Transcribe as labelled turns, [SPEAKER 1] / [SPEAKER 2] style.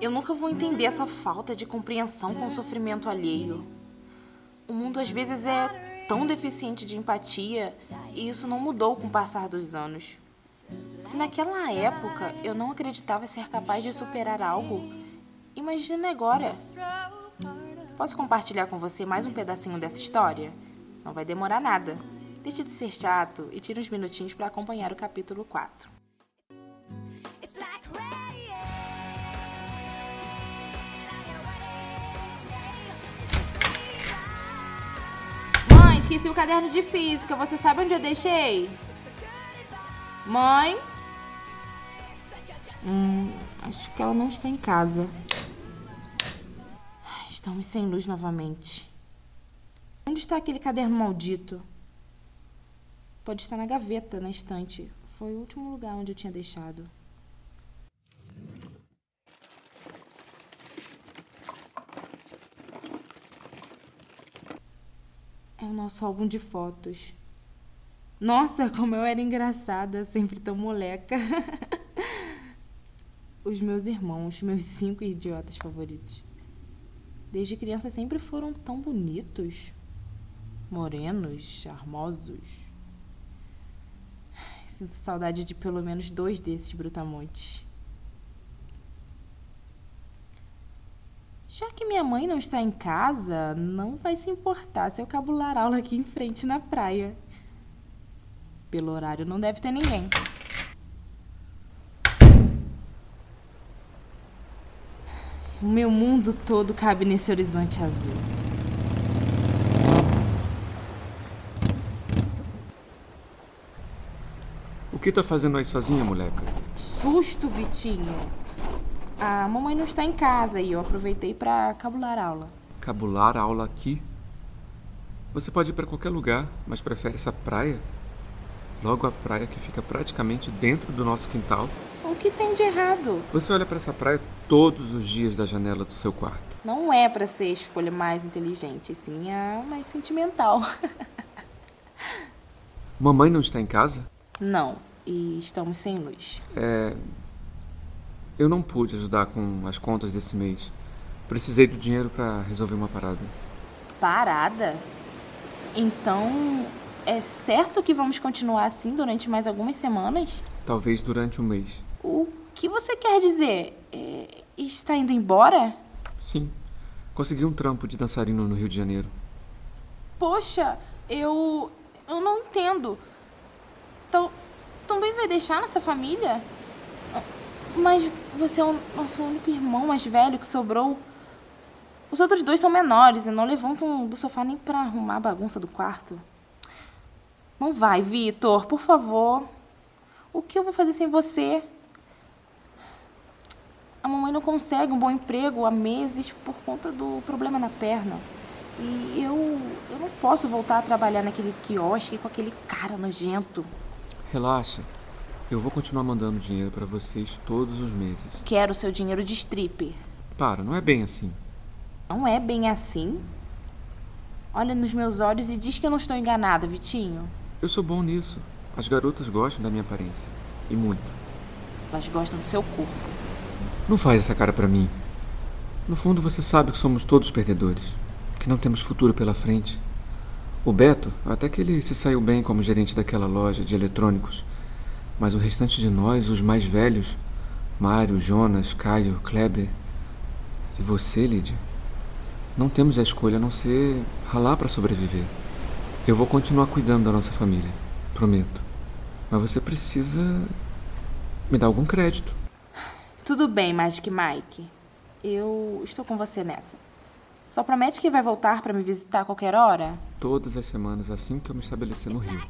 [SPEAKER 1] Eu nunca vou entender essa falta de compreensão com o sofrimento alheio. O mundo às vezes é tão deficiente de empatia e isso não mudou com o passar dos anos. Se naquela época eu não acreditava ser capaz de superar algo, imagine agora. Posso compartilhar com você mais um pedacinho dessa história? Não vai demorar nada. Deixe de ser chato e tire uns minutinhos para acompanhar o capítulo 4. Esqueci o caderno de física. Você sabe onde eu deixei? Mãe? Hum, acho que ela não está em casa. Estamos sem luz novamente. Onde está aquele caderno maldito? Pode estar na gaveta, na estante. Foi o último lugar onde eu tinha deixado. É o nosso álbum de fotos. Nossa, como eu era engraçada, sempre tão moleca. Os meus irmãos, meus cinco idiotas favoritos. Desde criança sempre foram tão bonitos, morenos, charmosos. Sinto saudade de pelo menos dois desses brutamontes. Já que minha mãe não está em casa, não vai se importar se eu cabular aula aqui em frente na praia. Pelo horário não deve ter ninguém. O meu mundo todo cabe nesse horizonte azul.
[SPEAKER 2] O que tá fazendo aí sozinha, moleca?
[SPEAKER 1] Susto, Vitinho. A mamãe não está em casa e eu aproveitei para cabular aula.
[SPEAKER 2] Cabular aula aqui? Você pode ir para qualquer lugar, mas prefere essa praia? Logo a praia que fica praticamente dentro do nosso quintal.
[SPEAKER 1] O que tem de errado?
[SPEAKER 2] Você olha para essa praia todos os dias da janela do seu quarto.
[SPEAKER 1] Não é para ser a escolha mais inteligente, sim a mais sentimental.
[SPEAKER 2] Mamãe não está em casa?
[SPEAKER 1] Não, e estamos sem luz.
[SPEAKER 2] É. Eu não pude ajudar com as contas desse mês. Precisei do dinheiro para resolver uma parada.
[SPEAKER 1] Parada? Então, é certo que vamos continuar assim durante mais algumas semanas?
[SPEAKER 2] Talvez durante um mês.
[SPEAKER 1] O que você quer dizer? É, está indo embora?
[SPEAKER 2] Sim. Consegui um trampo de dançarino no Rio de Janeiro.
[SPEAKER 1] Poxa, eu. Eu não entendo. Então, também vai deixar nossa família? Mas você é o nosso único irmão mais velho que sobrou. Os outros dois são menores e não levantam do sofá nem pra arrumar a bagunça do quarto. Não vai, Vitor, por favor. O que eu vou fazer sem você? A mamãe não consegue um bom emprego há meses por conta do problema na perna. E eu, eu não posso voltar a trabalhar naquele quiosque com aquele cara nojento.
[SPEAKER 2] Relaxa. Eu vou continuar mandando dinheiro para vocês todos os meses.
[SPEAKER 1] Quero seu dinheiro de stripper.
[SPEAKER 2] Para, não é bem assim.
[SPEAKER 1] Não é bem assim? Olha nos meus olhos e diz que eu não estou enganada, Vitinho.
[SPEAKER 2] Eu sou bom nisso. As garotas gostam da minha aparência. E muito.
[SPEAKER 1] Elas gostam do seu corpo.
[SPEAKER 2] Não faz essa cara para mim. No fundo, você sabe que somos todos perdedores. Que não temos futuro pela frente. O Beto, até que ele se saiu bem como gerente daquela loja de eletrônicos. Mas o restante de nós, os mais velhos, Mário, Jonas, Caio, Kleber e você, Lídia, não temos a escolha a não ser ralar para sobreviver. Eu vou continuar cuidando da nossa família, prometo. Mas você precisa me dar algum crédito.
[SPEAKER 1] Tudo bem, Magic Mike. Eu estou com você nessa. Só promete que vai voltar para me visitar a qualquer hora?
[SPEAKER 2] Todas as semanas assim que eu me estabelecer no Rio.